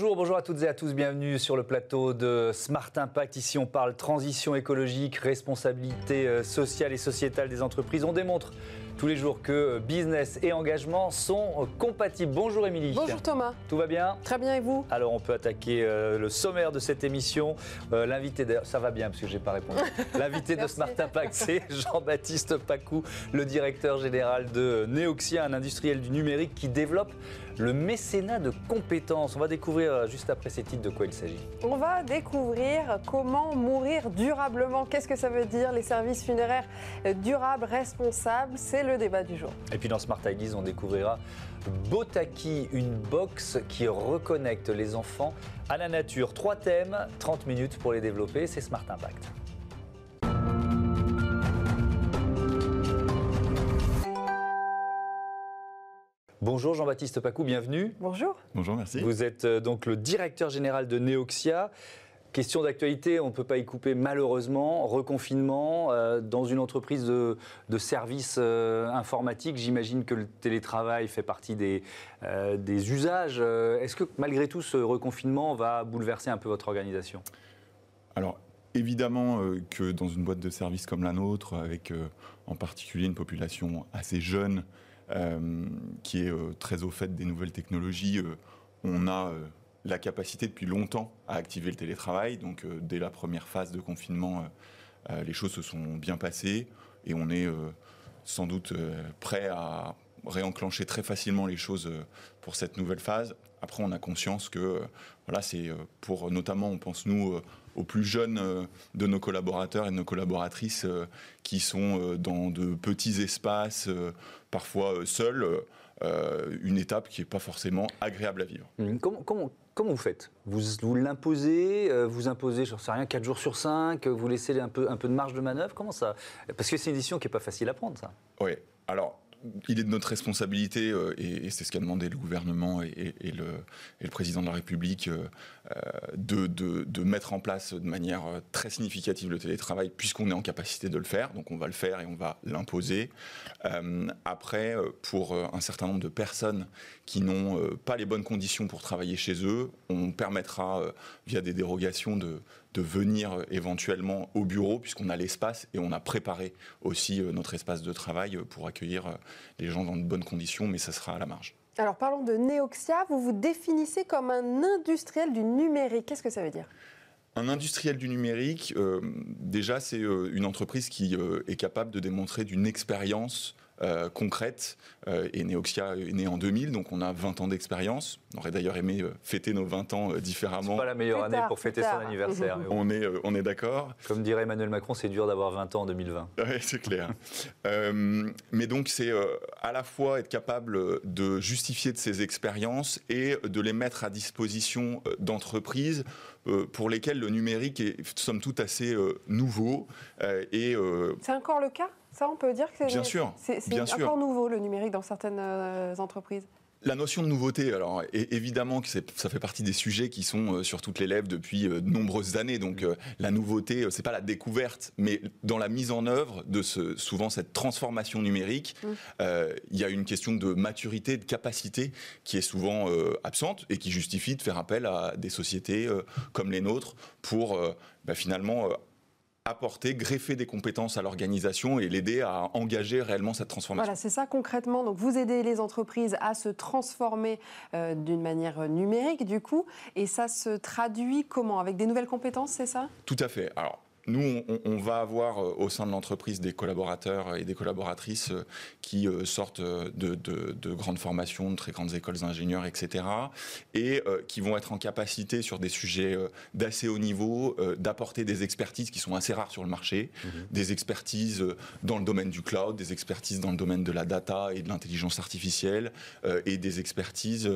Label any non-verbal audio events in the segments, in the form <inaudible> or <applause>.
Bonjour, bonjour à toutes et à tous, bienvenue sur le plateau de Smart Impact. Ici on parle transition écologique, responsabilité euh, sociale et sociétale des entreprises. On démontre tous les jours que business et engagement sont compatibles. Bonjour Émilie. Bonjour Thomas. Tout va bien? Très bien et vous? Alors on peut attaquer euh, le sommaire de cette émission. Euh, L'invité, d'ailleurs, ça va bien parce que j'ai pas répondu. <laughs> L'invité de. Smart Impact, c'est Jean-Baptiste Pacou, le directeur général de Neoxia, un industriel du numérique qui développe le mécénat de compétences. On va découvrir euh, juste après ces titres de quoi il s'agit. On va découvrir comment mourir durablement. Qu'est-ce que ça veut dire Les services funéraires durables, responsables, c'est le débat du jour. Et puis dans Smart Ideas, on découvrira Botaki, une box qui reconnecte les enfants à la nature. Trois thèmes, 30 minutes pour les développer, c'est Smart Impact. Bonjour Jean-Baptiste Pacou, bienvenue. Bonjour. Bonjour, merci. Vous êtes euh, donc le directeur général de Neoxia. Question d'actualité, on ne peut pas y couper malheureusement. Reconfinement euh, dans une entreprise de, de services euh, informatiques. J'imagine que le télétravail fait partie des, euh, des usages. Est-ce que malgré tout ce reconfinement va bouleverser un peu votre organisation? Alors, évidemment euh, que dans une boîte de service comme la nôtre, avec euh, en particulier une population assez jeune, euh, qui est euh, très au fait des nouvelles technologies, euh, on a euh, la capacité depuis longtemps à activer le télétravail. Donc, euh, dès la première phase de confinement, euh, euh, les choses se sont bien passées et on est euh, sans doute euh, prêt à réenclencher très facilement les choses euh, pour cette nouvelle phase. Après, on a conscience que euh, voilà, c'est euh, pour notamment, on pense nous aux plus jeunes de nos collaborateurs et de nos collaboratrices qui sont dans de petits espaces, parfois seuls, une étape qui n'est pas forcément agréable à vivre. comment, comment, comment vous faites? Vous, vous l'imposez Vous imposez, je ne sais rien, 4 jours sur 5 Vous laissez un peu, un peu de marge de manœuvre? Comment ça? Parce que c'est une décision qui n'est pas facile à prendre, ça. Oui, alors il est de notre responsabilité, euh, et, c'est ce qu'a demandé le gouvernement et, le, président de la République, euh, euh, de, mettre en place de manière très significative le télétravail, puisqu'on est en capacité de le faire, donc on va le faire et on va l'imposer. Après, pour un certain nombre de personnes qui n'ont pas les bonnes conditions pour travailler chez eux, on permettra, via des dérogations, de, de venir euh, éventuellement au bureau, puisqu'on a l'espace et on a préparé aussi euh, notre espace de travail euh, pour accueillir les gens dans de bonnes conditions, mais ça sera à la marge. Alors parlons de Neoxia. Vous vous définissez comme un industriel du numérique. Qu'est-ce que ça veut dire? Un industriel du numérique, euh, déjà, c'est euh, une entreprise qui euh, est capable de démontrer d'une expérience euh, concrète. Euh, et Neoxia est né en 2000, donc on a 20 ans d'expérience. On aurait d'ailleurs aimé euh, fêter nos 20 ans euh, C'est différemment. pas la meilleure année tard, pour fêter son anniversaire. On est, on est d'accord. Comme dirait Emmanuel Macron, c'est dur d'avoir 20 ans en 2020. <laughs> Ouais, c'est clair. Euh, mais donc, c'est euh, à la fois être capable de justifier de ces expériences et de les mettre à disposition d'entreprises pour lesquelles le numérique est, somme toute, assez euh, nouveau. euh, et euh, C'est encore le cas? Ça, on peut dire que c'est Bien sûr, c'est encore sûr. nouveau le numérique dans certaines euh, entreprises. La notion de nouveauté, alors évidemment que ça fait partie des sujets qui sont euh, sur toutes les lèvres depuis euh, de nombreuses années. Donc la nouveauté, c'est pas la découverte, mais dans la mise en œuvre de ce, souvent cette transformation numérique, Mm. euh, il y a une question de maturité, de capacité qui est souvent euh, absente et qui justifie de faire appel à des sociétés euh, comme les nôtres pour bah, finalement apporter, greffer des compétences à l'organisation et l'aider à engager réellement cette transformation. Voilà, c'est ça concrètement. Donc, vous aidez les entreprises à se transformer euh, d'une manière numérique, du coup, et ça se traduit comment? Avec des nouvelles compétences, c'est ça? Tout à fait. Alors, nous, on, on va avoir euh, au sein de l'entreprise des collaborateurs et des collaboratrices euh, qui euh, sortent de, de- de grandes formations, de très grandes écoles d'ingénieurs, etc., et qui vont être en capacité sur des sujets d'assez haut niveau d'apporter des expertises qui sont assez rares sur le marché, des expertises dans le domaine du cloud, des expertises dans le domaine de la data et de l'intelligence artificielle, et des expertises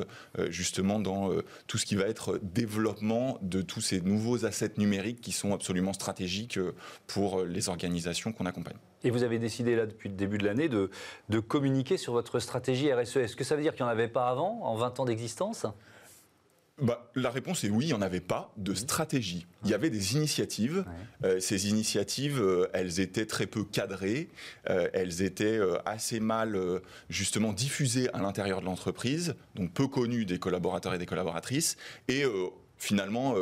justement dans tout ce qui va être développement de tous ces nouveaux assets numériques qui sont absolument stratégiques euh, pour euh, les organisations qu'on accompagne. Et vous avez décidé là depuis le début de l'année de, de communiquer sur votre stratégie RSE. Est-ce que ça veut dire qu'il n'y en avait pas avant, en 20 ans d'existence? Bah, la réponse est oui, il n'y en avait pas de stratégie. Il y avait des initiatives. Euh, ces initiatives, euh, elles étaient très peu cadrées, euh, elles étaient assez mal justement diffusées à l'intérieur de l'entreprise, donc peu connues des collaborateurs et des collaboratrices, et finalement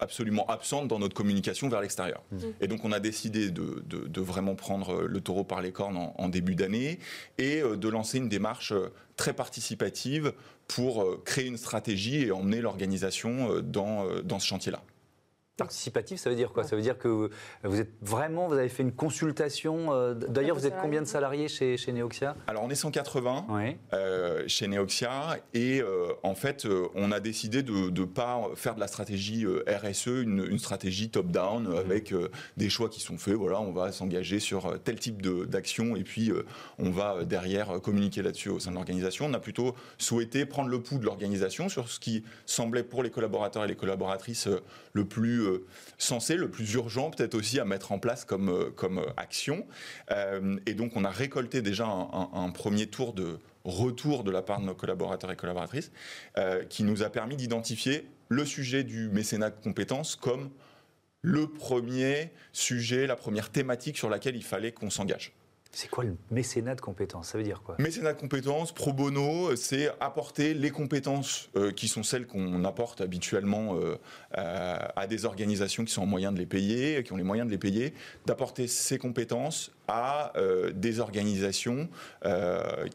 absolument absentes dans notre communication vers l'extérieur. Mmh. Et donc on a décidé de, vraiment prendre le taureau par les cornes en début d'année et de lancer une démarche très participative pour euh, créer une stratégie et emmener l'organisation euh, dans, euh, dans ce chantier-là. Participatif, ça veut dire quoi? Ça veut dire que vous êtes vraiment, vous avez fait une consultation. Euh, d'ailleurs, vous êtes combien de salariés? chez, chez Neoxia? Alors, on est 180 euh, chez Neoxia et euh, en fait, on a décidé de ne pas faire de la stratégie RSE, une, stratégie top-down mhm. avec des choix qui sont faits. Voilà, on va s'engager sur tel type d'action et puis on va derrière communiquer là-dessus au sein de l'organisation. On a plutôt souhaité prendre le pouls de l'organisation sur ce qui semblait pour les collaborateurs et les collaboratrices le plus euh, sensé, le plus urgent peut-être aussi à mettre en place comme, euh, comme euh, action. et donc on a récolté déjà un, premier tour de retour de la part de nos collaborateurs et collaboratrices qui nous a permis d'identifier le sujet du mécénat de compétences comme le premier sujet, la première thématique sur laquelle il fallait qu'on s'engage. C'est quoi le mécénat de compétences? Ça veut dire quoi? Mécénat de compétences, pro bono, c'est apporter les compétences euh, qui sont celles qu'on apporte habituellement euh, à des organisations qui sont en moyen de les payer, qui ont les moyens de les payer, d'apporter ces compétences à euh, des organisations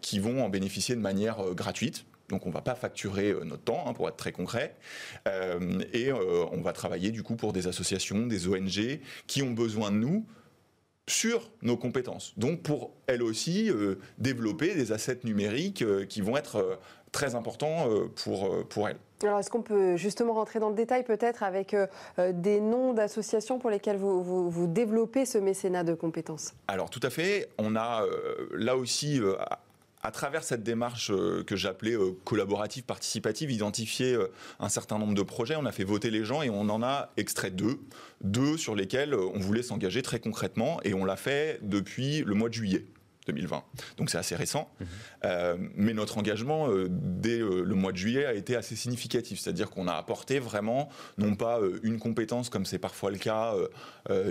qui vont en bénéficier de manière gratuite. Donc on ne va pas facturer notre temps, hein, pour être très concret. et on va travailler du coup pour des associations, des ONG qui ont besoin de nous sur nos compétences. Donc pour elles aussi euh, développer des assets numériques euh, qui vont être euh, très importants pour, pour elles. Alors, est-ce qu'on peut justement rentrer dans le détail peut-être avec des noms d'associations pour lesquelles vous, vous, développez ce mécénat de compétences? Alors, tout à fait. On a là aussi à travers cette démarche euh, que j'appelais euh, collaborative, participative, identifier euh, un certain nombre de projets, on a fait voter les gens et on en a extrait deux, deux sur lesquels on voulait s'engager très concrètement et on l'a fait depuis le mois de juillet. 2020. Donc c'est assez récent. Mhm. Euh, mais notre engagement euh, dès euh, le mois de juillet a été assez significatif. C'est-à-dire qu'on a apporté vraiment, non pas une compétence comme c'est parfois le cas,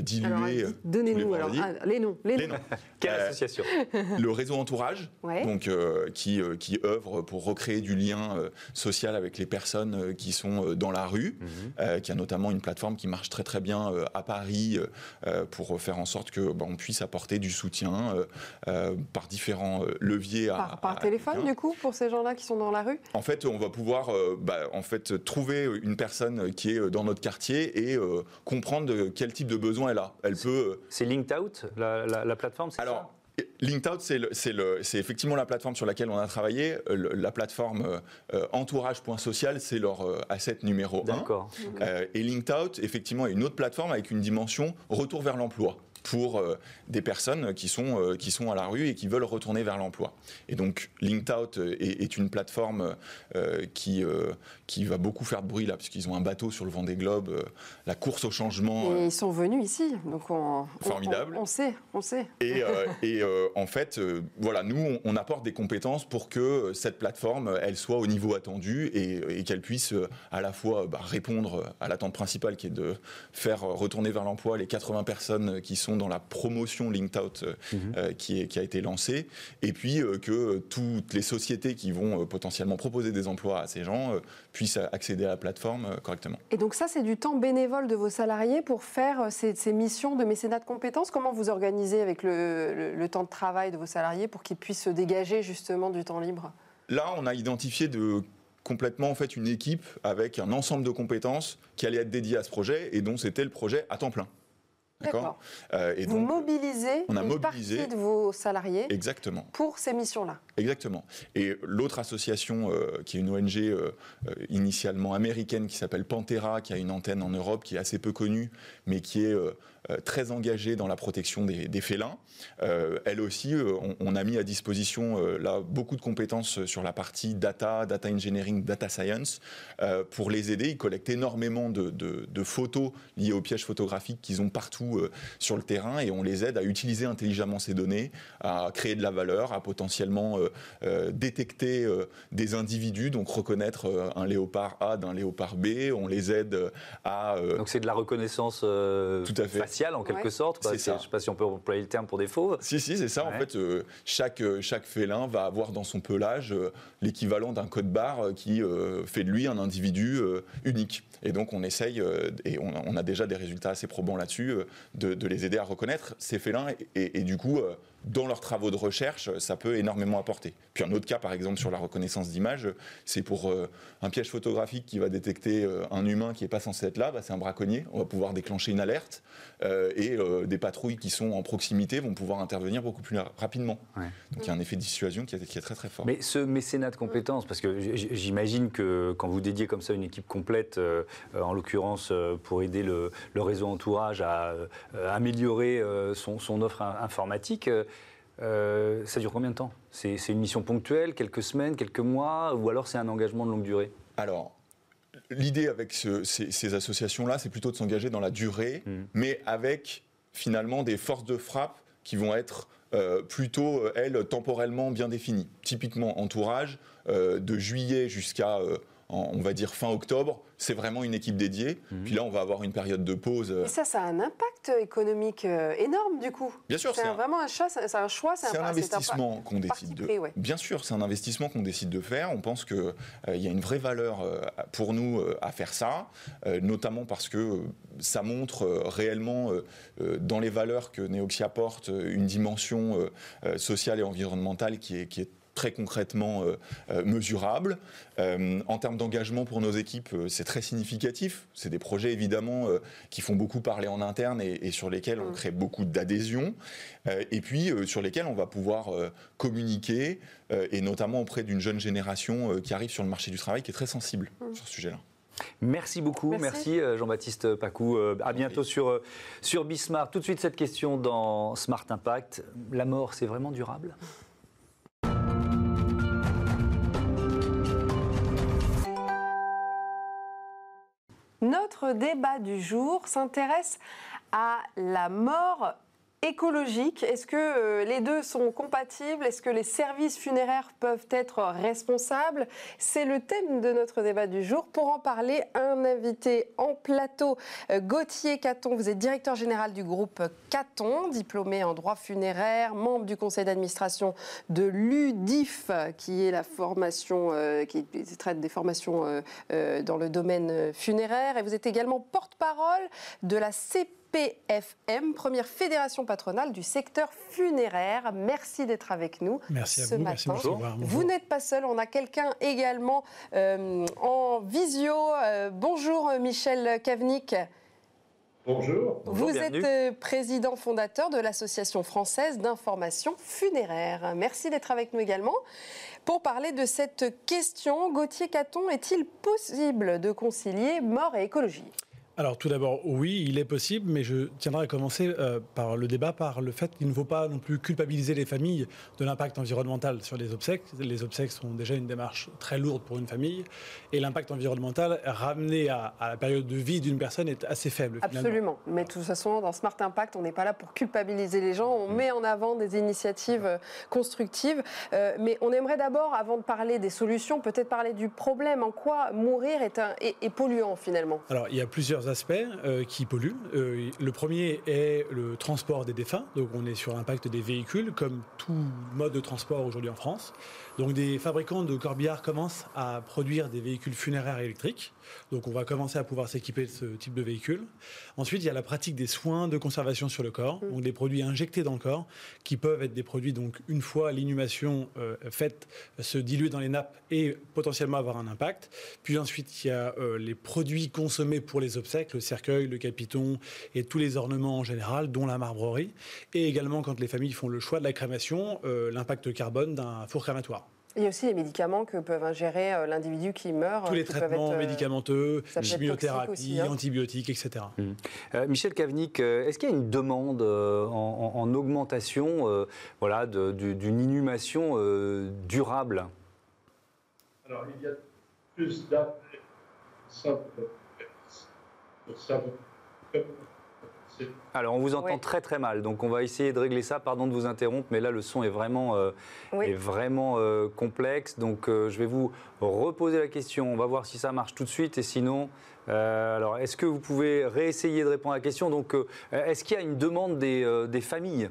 diluée. Donnez-nous alors ah, les noms. Les, noms. <laughs> Quelle association Le réseau Entourage, donc, qui, qui œuvre pour recréer du lien social avec les personnes qui sont dans la rue, mhm. qui a notamment une plateforme qui marche très très bien à Paris pour faire en sorte que bah, on puisse apporter du soutien euh, par différents euh, leviers. par, téléphone, du coup, pour ces gens-là qui sont dans la rue? En fait, on va pouvoir euh, bah, en fait, trouver une personne qui est dans notre quartier et comprendre quel type de besoin elle a. Elle peut. C'est Linked Out, la, plateforme, c'est ça? LinkedOut, c'est effectivement la plateforme sur laquelle on a travaillé. la plateforme entourage.social, c'est leur asset numéro 1. D'accord. et LinkedOut, effectivement, est une autre plateforme avec une dimension retour vers l'emploi pour euh, des personnes qui sont, euh, qui sont à la rue et qui veulent retourner vers l'emploi. Et donc Linked Out est, est une plateforme euh, qui, qui va beaucoup faire de bruit là, puisqu'ils ont un bateau sur le vent des globes, la course au changement. Et ils sont venus ici, donc on, formidable. On, sait, on sait. Et, <laughs> et en fait, voilà, nous, on, apporte des compétences pour que cette plateforme, elle soit au niveau attendu et, qu'elle puisse à la fois bah, répondre à l'attente principale qui est de faire retourner vers l'emploi les 80 personnes qui sont dans la promotion Linked Out euh, mhm. euh, qui, qui, a été lancée, et puis euh, que toutes les sociétés qui vont potentiellement proposer des emplois à ces gens puissent accéder à la plateforme correctement. Et donc ça, c'est du temps bénévole de vos salariés pour faire ces, missions de mécénat de compétences? Comment vous organisez avec le, le temps de travail de vos salariés pour qu'ils puissent se dégager justement du temps libre? Là, on a identifié de complètement en fait une équipe avec un ensemble de compétences qui allait être dédiée à ce projet et dont c'était le projet à temps plein. D'accord. Euh, et Vous mobilisez on a une mobilisé, partie de vos salariés exactement. pour ces missions-là. Exactement. Et l'autre association, euh, qui est une ONG euh, initialement américaine, qui s'appelle Pantera, qui a une antenne en Europe, qui est assez peu connue, mais qui est très engagée dans la protection des, félins. elle aussi, on, a mis à disposition là beaucoup de compétences sur la partie data, data engineering, data science, pour les aider. Ils collectent énormément de, de photos liées aux pièges photographiques qu'ils ont partout sur le terrain et on les aide à utiliser intelligemment ces données, à créer de la valeur, à potentiellement détecter des individus, donc reconnaître un léopard A d'un léopard B. On les aide à. Euh, Donc c'est de la reconnaissance euh, tout à fait. En quelque sorte. Je ne sais pas si on peut employer le terme pour des fauves. Si, si, c'est ça. En fait, euh, chaque, chaque félin va avoir dans son pelage l'équivalent d'un code barre qui fait de lui un individu unique. Et donc on essaye, et on, a déjà des résultats assez probants là-dessus, de, les aider à reconnaître ces félins et, du coup dans leurs travaux de recherche, ça peut énormément apporter. Puis un autre cas, par exemple, sur la reconnaissance d'image, c'est pour un piège photographique qui va détecter un humain qui n'est pas censé être là, bah, c'est un braconnier. On va pouvoir déclencher une alerte euh, et euh, des patrouilles qui sont en proximité vont pouvoir intervenir beaucoup plus rapidement. Donc il y a un effet de dissuasion qui est, très très fort. Mais ce mécénat de compétences, parce que j'imagine que quand vous dédiez comme ça une équipe complète, euh, en l'occurrence pour aider le, réseau entourage à améliorer son, offre informatique, ça dure combien de temps? C'est une mission ponctuelle, quelques semaines, quelques mois, ou alors c'est un engagement de longue durée? Alors, l'idée avec ces, associations-là, c'est plutôt de s'engager dans la durée, mm. mais avec finalement des forces de frappe qui vont être euh, plutôt, euh, elles, temporellement bien définies. Typiquement, entourage, euh, de juillet jusqu'à, on va dire, fin octobre, c'est vraiment une équipe dédiée. Mhm. Puis là, on va avoir une période de pause. Et ça, ça a un impact économique euh, énorme, du coup. Bien sûr, c'est vraiment un, choix, c'est un choix, c'est un, investissement qu'on décide de. Bien sûr, c'est un investissement qu'on décide de faire. On pense qu'il euh, y a une vraie valeur euh, pour nous à faire ça, notamment parce que ça montre réellement dans les valeurs que Neoxia porte une dimension sociale et environnementale qui est, qui est très concrètement euh, euh, mesurable. Euh, en termes d'engagement pour nos équipes, c'est très significatif. C'est des projets évidemment qui font beaucoup parler en interne et, sur lesquels on mm. crée beaucoup d'adhésion. et puis sur lesquels on va pouvoir communiquer, et notamment auprès d'une jeune génération qui arrive sur le marché du travail qui est très sensible mm. sur ce sujet-là. Merci beaucoup, merci, Jean-Baptiste Pacou. à bientôt sur, sur Bismarck. Tout de suite cette question dans Smart Impact. La mort, c'est vraiment durable? Débat du jour s'intéresse à la mort écologique. Est-ce que euh, les deux sont compatibles? Est-ce que les services funéraires peuvent être responsables? C'est le thème de notre débat du jour. Pour en parler, un invité en plateau, euh, Gauthier Caton. Vous êtes directeur général du groupe Caton, diplômé en droit funéraire, membre du conseil d'administration de l'UDIF, qui est la formation euh, qui traite des formations dans le domaine funéraire. Et vous êtes également porte-parole de la CP PFM, première fédération patronale du secteur funéraire. Merci d'être avec nous merci ce à vous, matin. Merci Vous n'êtes pas seul, on a quelqu'un également euh, en visio. Euh, bonjour Michel Kavnik. Bonjour. Vous êtes euh, président fondateur de l'Association française d'information funéraire. Merci d'être avec nous également. Pour parler de cette question, Gauthier Caton, est-il possible de concilier mort et écologie? Alors tout d'abord, oui, il est possible, mais je tiendrai à commencer euh, par le débat, par le fait qu'il ne faut pas non plus culpabiliser les familles de l'impact environnemental sur les obsèques. Les obsèques sont déjà une démarche très lourde pour une famille, et l'impact environnemental ramené à, la période de vie d'une personne est assez faible. Absolument, mais de toute façon, dans Smart Impact, on n'est pas là pour culpabiliser les gens, on mm. met en avant des initiatives euh, constructives, euh, mais on aimerait d'abord, avant de parler des solutions, peut-être parler du problème, en quoi mourir est, un, est, est polluant finalement? Alors il y a plusieurs aspects euh, qui polluent. Euh, le premier est le transport des défunts. Donc on est sur l'impact des véhicules, comme tout mode de transport aujourd'hui en France. Donc des fabricants de corbillards commencent à produire des véhicules funéraires électriques. Donc on va commencer à pouvoir s'équiper de ce type de véhicule. Ensuite, il y a la pratique des soins de conservation sur le corps, mm. donc des produits injectés dans le corps, qui peuvent être des produits, donc une fois l'inhumation euh, faite, se diluer dans les nappes et potentiellement avoir un impact. Puis ensuite, il y a les produits consommés pour les obsèques, le cercueil, le capiton et tous les ornements en général, dont la marbrerie. Et également, quand les familles font le choix de la crémation, euh, l'impact carbone d'un four crématoire. Il y a aussi les médicaments que peuvent ingérer euh, l'individu qui meurt. Tous les peuvent traitements être, euh, médicamenteux, chimiothérapie, aussi, hein. antibiotiques, etc. Euh, Michel euh, est-ce qu'il y a une demande euh, en, en- en augmentation euh, voilà, de- du- d'une inhumation euh, durable? Alors, il y a plus d'appels simples Alors, on vous entend Oui. très très mal, donc on va essayer de régler ça. Pardon de vous interrompre, mais là, le son est vraiment, euh, Oui. est vraiment euh, complexe. Donc, euh, je vais vous reposer la question. On va voir si ça marche tout de suite, et sinon, euh, alors, est-ce que vous pouvez réessayer de répondre à la question? Donc, euh, est-ce qu'il y a une demande des, euh, des familles?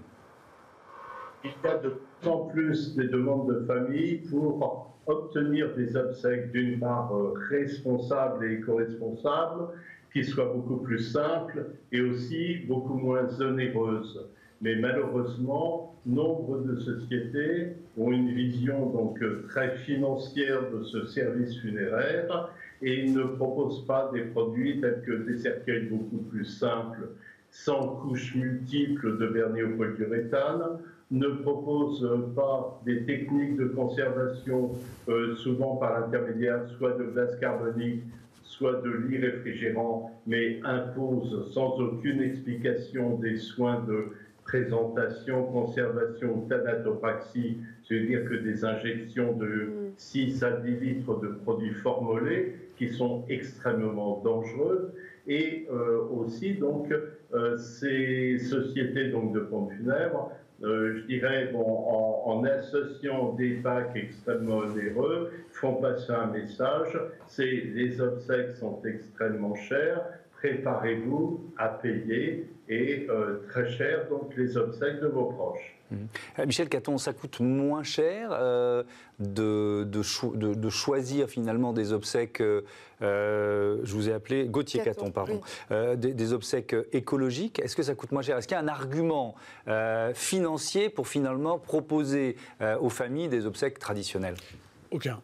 Il y a de plus en plus des demandes de famille pour obtenir des obsèques d'une part euh, responsables et éco-responsables, qui soient beaucoup plus simples et aussi beaucoup moins onéreuses. Mais malheureusement, nombre de sociétés ont une vision donc très financière de ce service funéraire et ne proposent pas des produits tels que des cercueils beaucoup plus simples, sans couches multiples de vernis au polyuréthane, ne propose pas des techniques de conservation, euh, souvent par l'intermédiaire soit de glace carbonique, soit de lits réfrigérants, mais impose sans aucune explication des soins de présentation, conservation, thanatopraxie, c'est-à-dire que des injections de 6 à 10 litres de produits formolés qui sont extrêmement dangereuses. Et euh, aussi donc euh, ces sociétés donc de pompes funèbres euh, je dirais, bon, en, associant des packs extrêmement onéreux, font passer un message, c'est les obsèques sont extrêmement chères, préparez-vous à payer et euh, très cher donc les obsèques de vos proches. Euh, Michel Caton, ça coûte moins cher euh, de, de, cho- de- de choisir finalement des obsèques, euh, je vous ai appelé Gauthier Caton, Caton, pardon, oui. euh, des, des obsèques écologiques. Est-ce que ça coûte moins cher? Est-ce qu'il y a un argument euh, financier pour finalement proposer euh, aux familles des obsèques traditionnelles? Aucun.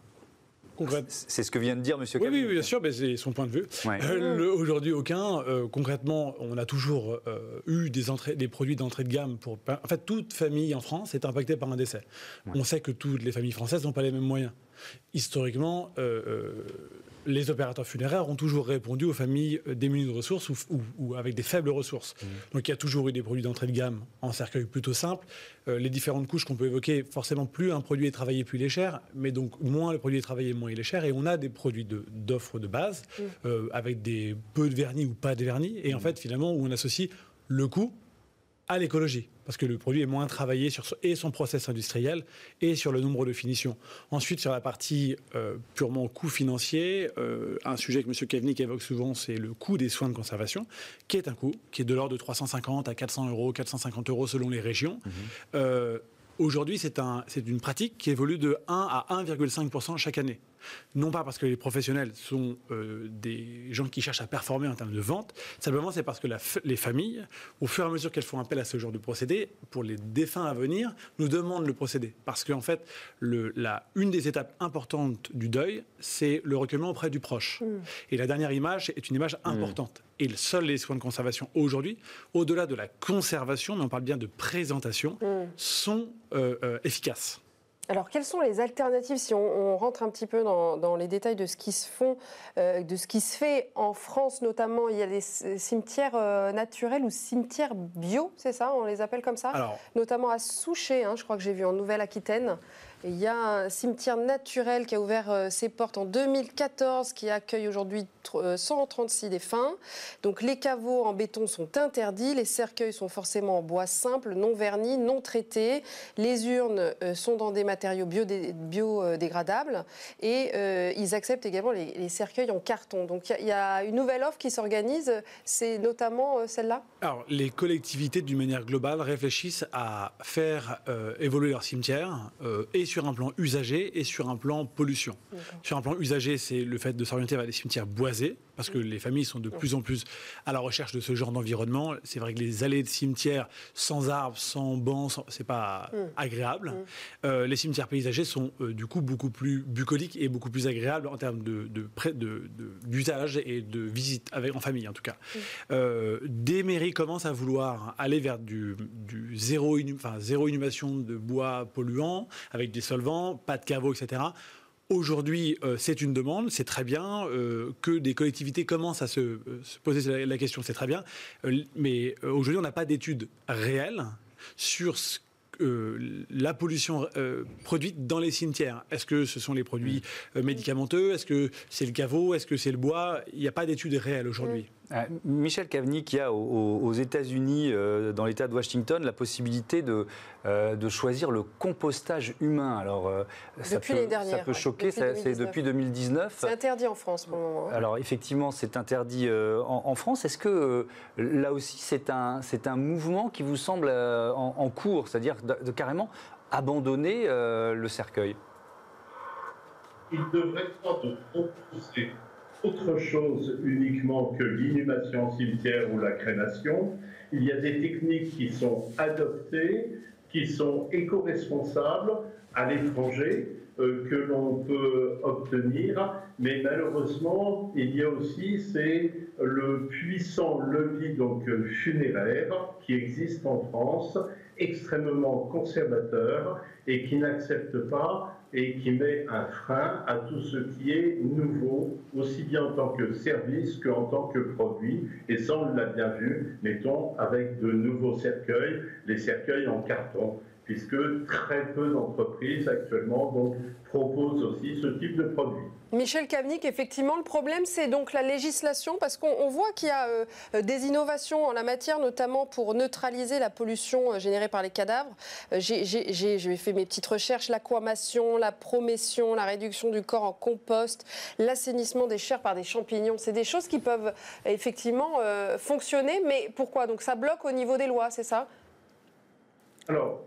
C'est ce que vient de dire Monsieur Oui, oui, bien sûr, mais c'est son point de vue. Ouais. Euh, Aujourd'hui, aucun. Euh, concrètement, on a toujours euh, eu des, entrées, des produits d'entrée de gamme. Pour, en fait, toute famille en France est impactée par un décès. On sait que toutes les familles françaises n'ont pas les mêmes moyens. Historiquement, les opérateurs funéraires ont toujours répondu aux familles euh, démunies de ressources ou, ou- ou avec des faibles ressources. Donc il y a toujours eu des produits d'entrée de gamme en cercueil plutôt simples. Euh, les différentes couches qu'on peut évoquer, forcément plus un produit est travaillé, plus il est cher, mais donc moins le produit est travaillé, moins il est cher. Et on a des produits de- d'offres de, base euh, avec des peu de vernis ou pas de vernis. Et en fait, finalement, où on associe le coût à l'écologie, parce que le produit est moins travaillé sur son- et son process industriel et sur le nombre de finitions. Ensuite, sur la partie euh, purement coût financier, euh, un sujet que M. Kevnik évoque souvent, c'est le coût des soins de conservation, qui est un coût qui est de l'ordre de 350 à 400 euros, 450 euros selon les régions. Euh, Aujourd'hui, c'est un, c'est une pratique qui évolue de 1 à 1,5% chaque année. Non pas parce que les professionnels sont euh, des gens qui cherchent à performer en termes de vente, simplement c'est parce que la les familles, au fur et à mesure qu'elles font appel à ce genre de procédé, pour les défunts à venir, nous demandent le procédé. Parce qu'en fait, le, la, une des étapes importantes du deuil, c'est le recueillement auprès du proche. Et la dernière image est une image importante. Et seuls les soins de conservation aujourd'hui, au-delà de la conservation, mais on parle bien de présentation, sont euh, euh, efficaces. Alors, quelles sont les alternatives si on, on rentre un petit peu dans, dans les détails de ce qui se font, euh, de ce qui se fait en France notamment? Il y a des cimetières euh, naturels ou cimetières bio, c'est ça? On les appelle comme ça? Alors, Notamment à Souchet, hein, je crois que j'ai vu en Nouvelle-Aquitaine. Et Il y a un cimetière naturel qui a ouvert euh, ses portes en 2014, qui accueille aujourd'hui tr- euh, 136 défunts. Donc les caveaux en béton sont interdits, les cercueils sont forcément en bois simple, non vernis, non traités. Les urnes euh, sont dans des matériaux biodé- biodégradables et ils acceptent également les, cercueils en carton. Donc il y a- une nouvelle offre qui s'organise, c'est notamment celle-là Alors, les collectivités, d'une manière globale, réfléchissent à faire évoluer leur cimetière euh, et sur un plan usager et sur un plan pollution. Sur un plan usager, c'est le fait de s'orienter vers des cimetières boisés, parce que les familles sont de plus en plus à la recherche de ce genre d'environnement. C'est vrai que les allées de cimetières sans arbres, sans bancs, sans- c'est pas agréable. Euh, les cimetières paysagers sont du coup beaucoup plus bucoliques et beaucoup plus agréables en termes de, d'usage et de visite avec, en famille en tout cas. des mairies commencent à vouloir aller vers du, zéro, enfin, zéro inhumation de bois polluants avec des solvants, pas de caveaux, etc. Aujourd'hui, euh, c'est une demande, c'est très bien. Euh, que des collectivités commencent à se, euh, poser la, question, c'est très bien. mais aujourd'hui, on n'a pas d'études réelles sur la pollution produite dans les cimetières. Est-ce que ce sont les produits médicamenteux? Est-ce que c'est le caveau? Est-ce que c'est le bois? Il n'y a pas d'études réelles aujourd'hui. Euh, Michel Cavny, qui a aux, États-Unis, euh, dans l'État de Washington, la possibilité de, euh, de choisir le compostage humain. Alors, ça, peut, ça peut choquer, c'est depuis 2019. C'est interdit en France pour le moment. Hein. Alors, effectivement, c'est interdit en, France. Est-ce que là aussi, c'est un, un mouvement qui vous semble en, cours, c'est-à-dire de, carrément abandonner le cercueil? Il devrait être de autre chose uniquement que l'inhumation cimetière ou la crémation. Il y a des techniques qui sont adoptées, qui sont éco-responsables à l'étranger, euh, que l'on peut obtenir, mais malheureusement, il y a aussi c'est le puissant lobby donc funéraire qui existe en France, extrêmement conservateur et qui n'accepte pas et qui met un frein à tout ce qui est nouveau, aussi bien en tant que service qu'en tant que produit. Et ça, on l'a bien vu, mettons, avec de nouveaux cercueils, les cercueils en carton, puisque très peu d'entreprises actuellement donc, proposent aussi ce type de produit. Michel Kavnik, effectivement, le problème, c'est donc la législation, parce qu'on voit qu'il y a euh, des innovations en la matière, notamment pour neutraliser la pollution euh, générée par les cadavres. Euh, j'ai fait mes petites recherches, l'aquamation, la prométion, la réduction du corps en compost, l'assainissement des chairs par des champignons. C'est des choses qui peuvent effectivement fonctionner, mais pourquoi? Donc ça bloque au niveau des lois, c'est ça? Alors,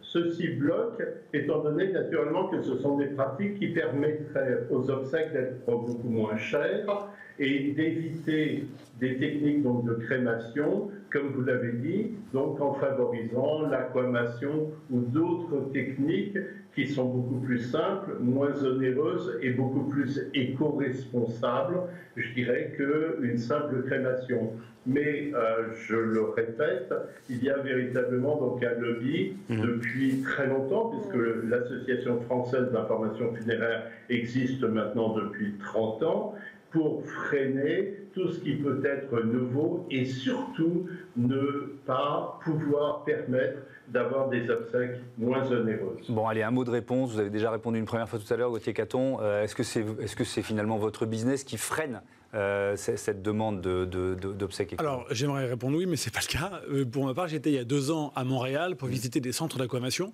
Ceci bloque, étant donné naturellement que ce sont des pratiques qui permettraient aux obsèques d'être beaucoup moins chères et d'éviter des techniques donc, de crémation, comme vous l'avez dit, donc en favorisant l'aquamation ou d'autres techniques qui sont beaucoup plus simples, moins onéreuses et beaucoup plus éco-responsables, je dirais, qu'une simple crémation. Mais euh, je le répète, il y a véritablement donc un lobby mmh. depuis très longtemps, puisque l'Association française d'information funéraire existe maintenant depuis 30 ans, pour freiner tout ce qui peut être nouveau et surtout ne pas pouvoir permettre d'avoir des obsèques moins onéreuses. Bon, allez, un mot de réponse. Vous avez déjà répondu une première fois tout à l'heure, Gauthier Caton. Euh, est-ce que c'est est -ce c'est finalement votre business qui freine euh, cette demande d'obsèques de, Alors, j'aimerais répondre oui, mais ce n'est pas le cas. Euh, pour ma part, j'étais il y a deux ans à Montréal pour mmh. visiter des centres d'aquamation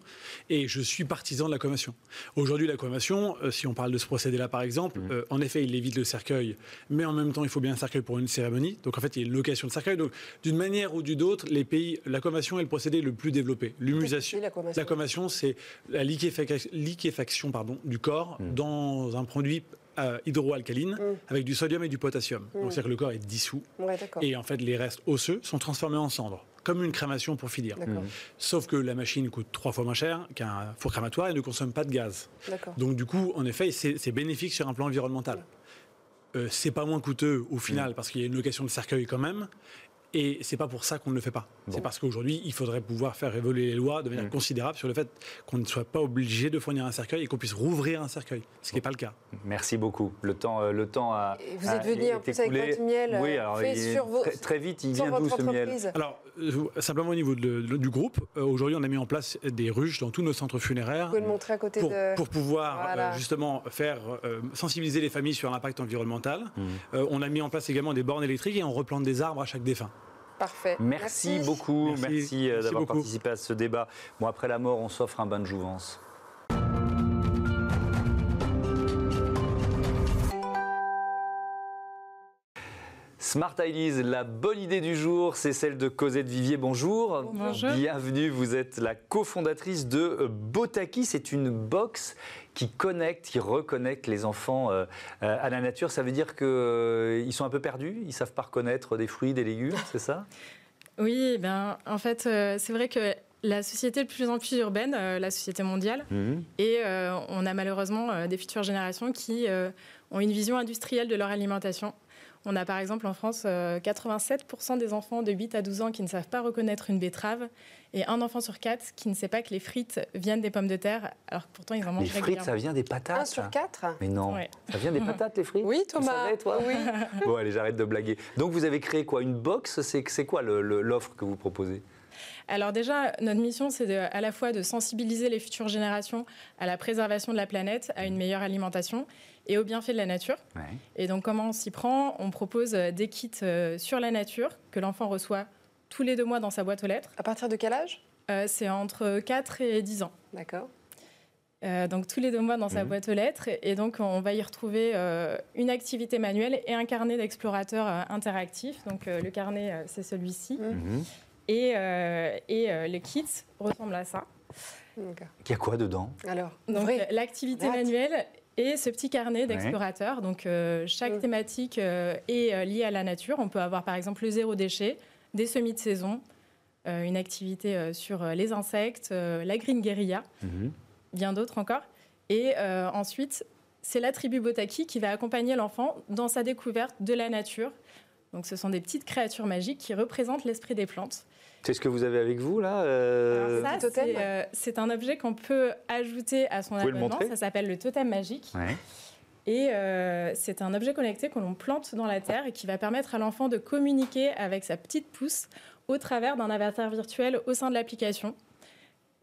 et je suis partisan de l'aquamation. Aujourd'hui, l'aquamation, euh, si on parle de ce procédé-là par exemple, mmh. en effet, il évite le cercueil, mais en même temps, il faut bien un cercueil pour une cérémonie. Donc, en fait, il y a une location de cercueil. Donc, d'une manière ou d'une autre, les pays, l'aquamation est le procédé le plus développé. L'humusation, l'aquamation, c'est la liquéfaction, pardon, du corps mmh. dans un produit euh, hydroalcaline mm. avec du sodium et du potassium. Mm. Donc c'est-à-dire que le corps est dissous. et en fait, les restes osseux sont transformés en cendres, comme une crémation pour finir. Sauf que la machine coûte trois fois moins cher qu'un four crématoire et ne consomme pas de gaz. Donc du coup, en effet, c'est bénéfique sur un plan environnemental. Euh, c'est pas moins coûteux au final mm. parce qu'il y a une location de cercueil quand même. Et c'est pas pour ça qu'on ne le fait pas. C'est parce qu'aujourd'hui, il faudrait pouvoir faire évoluer les lois de manière mm. considérable sur le fait qu'on ne soit pas obligé de fournir un cercueil et qu'on puisse rouvrir un cercueil, ce qui n'est pas le cas. Merci beaucoup. Le temps, euh, le temps a. vous êtes venu en plus avec votre miel oui, alors, fait sur vos, très, vite, il vient d'où ce miel Alors, euh, simplement au niveau du groupe, euh, aujourd'hui, on a mis en place des ruches dans tous nos centres funéraires. Vous pouvez le montrer à côté pour, de. Pour pouvoir justement faire sensibiliser les familles sur l'impact environnemental. Mm. on a mis en place également des bornes électriques et on replante des arbres à chaque défunt. Parfait. Merci, beaucoup. Merci, euh, d'avoir participé à ce débat. Bon, après la mort, on s'offre un bain de jouvence. Smart Ideas, la bonne idée du jour, c'est celle de Cosette Vivier. Bonjour. Bonjour. Bienvenue, vous êtes la cofondatrice de Botaki. C'est une box qui connecte, qui reconnecte les enfants euh, à la nature. Ça veut dire qu'ils euh, sont un peu perdus, ils ne savent pas reconnaître des fruits, des légumes, c'est ça? Oui, ben, en fait, euh, c'est vrai que la société est de plus en plus urbaine, euh, la société mondiale, Mhm. et euh, on a malheureusement euh, des futures générations qui euh, ont une vision industrielle de leur alimentation. On a par exemple en France euh, 87% des enfants de 8 à 12 ans qui ne savent pas reconnaître une betterave et un enfant sur quatre qui ne sait pas que les frites viennent des pommes de terre, alors que pourtant ils en Les mangent frites, régulièrement. ça vient des patates. Un sur quatre? Mais non, Ouais. ça vient des <laughs> patates, les frites? Oui, Thomas. savais, toi? Oui. <laughs> Bon, allez, j'arrête de blaguer. Donc, vous avez créé quoi? Une box? C'est c'est quoi l'offre que vous proposez? Alors déjà, notre mission, c'est à la fois de sensibiliser les futures générations à la préservation de la planète, à une meilleure alimentation et aux bienfaits de la nature. Ouais. Et donc comment on s'y prend? On propose euh, des kits euh, sur la nature que l'enfant reçoit tous les deux mois dans sa boîte aux lettres. À partir de quel âge? Euh, c'est entre 4 et 10 ans. D'accord. Euh, donc tous les deux mois dans sa Mhm. boîte aux lettres. Et donc on va y retrouver euh, une activité manuelle et un carnet d'explorateurs euh, interactif. Donc euh, le carnet, euh, c'est celui-ci. Mhm. Et, euh, et euh, le kit ressemble à ça. Il y a quoi dedans? Alors, l'activité manuelle et ce petit carnet d'explorateurs. Donc euh, chaque Mm. thématique euh, est euh, liée à la nature. On peut avoir par exemple le zéro déchet, des semis de saison, euh, une activité euh, sur euh, les insectes, euh, la green guérilla, Mhm. bien d'autres encore. Et euh, ensuite, c'est la tribu Botaki qui va accompagner l'enfant dans sa découverte de la nature. Donc ce sont des petites créatures magiques qui représentent l'esprit des plantes. C'est ce que vous avez avec vous, là euh, Alors ça, Petit totem. c'est euh, c'est un objet qu'on peut ajouter à son Vous abonnement. montrer Ça s'appelle le totem magique. Ouais. Et euh, c'est un objet connecté que l'on plante dans la terre et qui va permettre à l'enfant de communiquer avec sa petite pousse au travers d'un avatar virtuel au sein de l'application.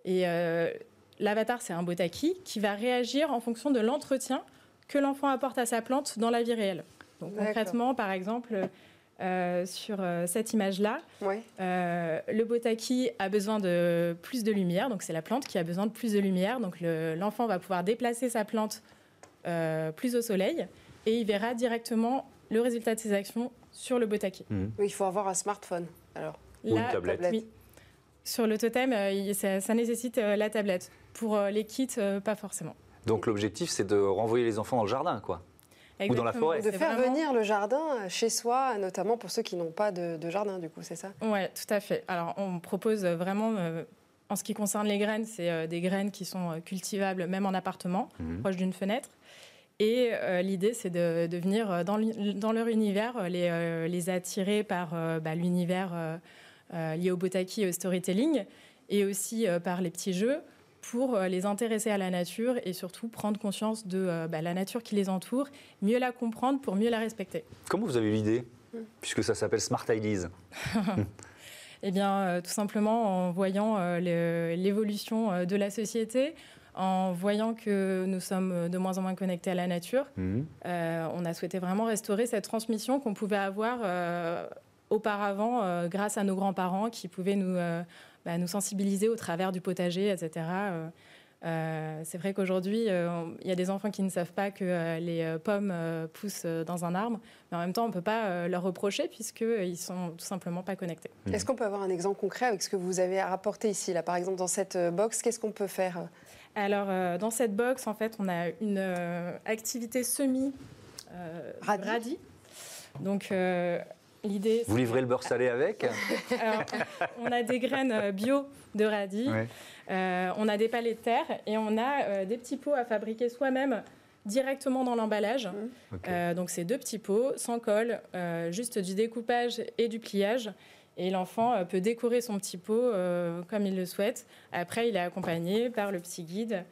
Et euh, l'avatar, c'est un botaki qui va réagir en fonction de l'entretien que l'enfant apporte à sa plante dans la vie réelle. Donc D'accord. concrètement, par exemple, euh, sur euh, cette image-là, Ouais. euh, le botaki a besoin de plus de lumière, donc c'est la plante qui a besoin de plus de lumière. Donc le- l'enfant va pouvoir déplacer sa plante euh, plus au soleil et il verra directement le résultat de ses actions sur le botaki. Oui, il faut avoir un smartphone. Alors, Ou une Là, tablette. oui. Sur le totem, euh, ça, ça nécessite euh, la tablette. Pour euh, les kits, euh, pas forcément. Donc, l'objectif, c'est de renvoyer les enfants dans le jardin, quoi. Ou dans la Exactement. forêt. de faire vraiment- venir le jardin chez soi, notamment pour ceux qui n'ont pas de, de jardin, du coup, c'est ça? Oui, tout à fait. Alors, on propose vraiment, euh, en ce qui concerne les graines, c'est euh, des graines qui sont euh, cultivables même en appartement, Mhm. proche d'une fenêtre. Et euh, l'idée, c'est de, de venir euh, dans, leur univers, euh, les, euh, les attirer par euh, bah, l'univers euh, euh, lié au botaki et au storytelling, et aussi euh, par les petits jeux pour euh, les intéresser à la nature et surtout prendre conscience de euh, bah, la nature qui les entoure, mieux la comprendre pour mieux la respecter. Comment vous avez eu l'idée? Puisque ça s'appelle Smart Ideas. <laughs> <laughs> Eh bien, euh, tout simplement en voyant euh, l'évolution euh, de la société, en voyant que nous sommes de moins en moins connectés à la nature. Euh, on a souhaité vraiment restaurer cette transmission qu'on pouvait avoir euh, auparavant euh, grâce à nos grands-parents qui pouvaient nous, euh, bah, nous sensibiliser au travers du potager, etc. Euh, c'est vrai qu'aujourd'hui, euh, il y a des enfants qui ne savent pas que euh, les pommes euh, poussent dans un arbre, mais en même temps, on ne peut pas euh, leur reprocher puisqu'ils ne sont tout simplement pas connectés. Mhm. Est-ce qu'on peut avoir un exemple concret avec ce que vous avez rapporté ici, là, par exemple, dans cette box Qu'est-ce qu'on peut faire? Alors, euh, dans cette box, en fait, on a une euh, activité semi euh, Radis. radis. Donc, euh, l'idée. Vous livrez le beurre salé avec <laughs> Alors, on a des graines euh, bio de radis, Ouais. euh, on a des palets de terre et on a euh, des petits pots à fabriquer soi-même directement dans l'emballage. Euh, donc, c'est deux petits pots, sans colle, euh, juste du découpage et du pliage. Et l'enfant euh, peut décorer son petit pot euh, comme il le souhaite. Après, il est accompagné par le petit guide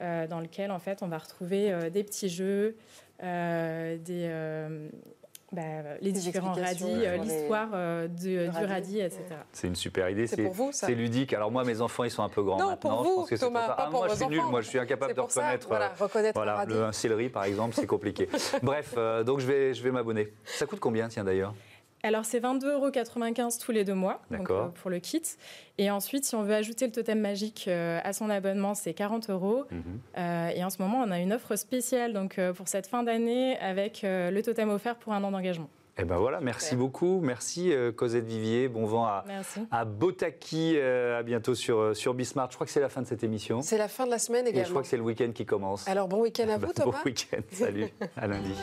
euh, dans lequel, en fait, on va retrouver euh, des petits jeux, euh, des, euh, bah, les Des différents radis, euh, les- l'histoire euh, du, du radis. etc. C'est une super idée. C'est pour vous, ça C'est ludique. Alors moi, mes enfants, ils sont un peu grands Non, maintenant. pour je vous, pense que c'est Thomas, ça. pas Ah, pour moi, je suis nul. enfants. Moi, je suis incapable de ça, reconnaître. voilà, euh, reconnaître un Voilà, radis. le, un céleri par exemple, c'est compliqué. <laughs> Bref, euh, donc je vais, je vais m'abonner. Ça coûte combien, tiens d'ailleurs? Alors, c'est 22,95 euros tous les deux mois donc, euh, pour le kit. Et ensuite, si on veut ajouter le totem magique euh, à son abonnement, c'est 40 euros. Mhm. Euh, et en ce moment, on a une offre spéciale donc, euh, pour cette fin d'année avec euh, le totem offert pour un an d'engagement. Eh ben voilà, merci Super. beaucoup. Merci Cosette Vivier. Bon vent à, Botaki. à bientôt sur, sur Bismart. Je crois que c'est la fin de cette émission. C'est la fin de la semaine Et je également. crois que c'est le week-end qui commence. Alors, bon week-end à <laughs> vous, bon Thomas. week-end. Salut. <laughs> à lundi.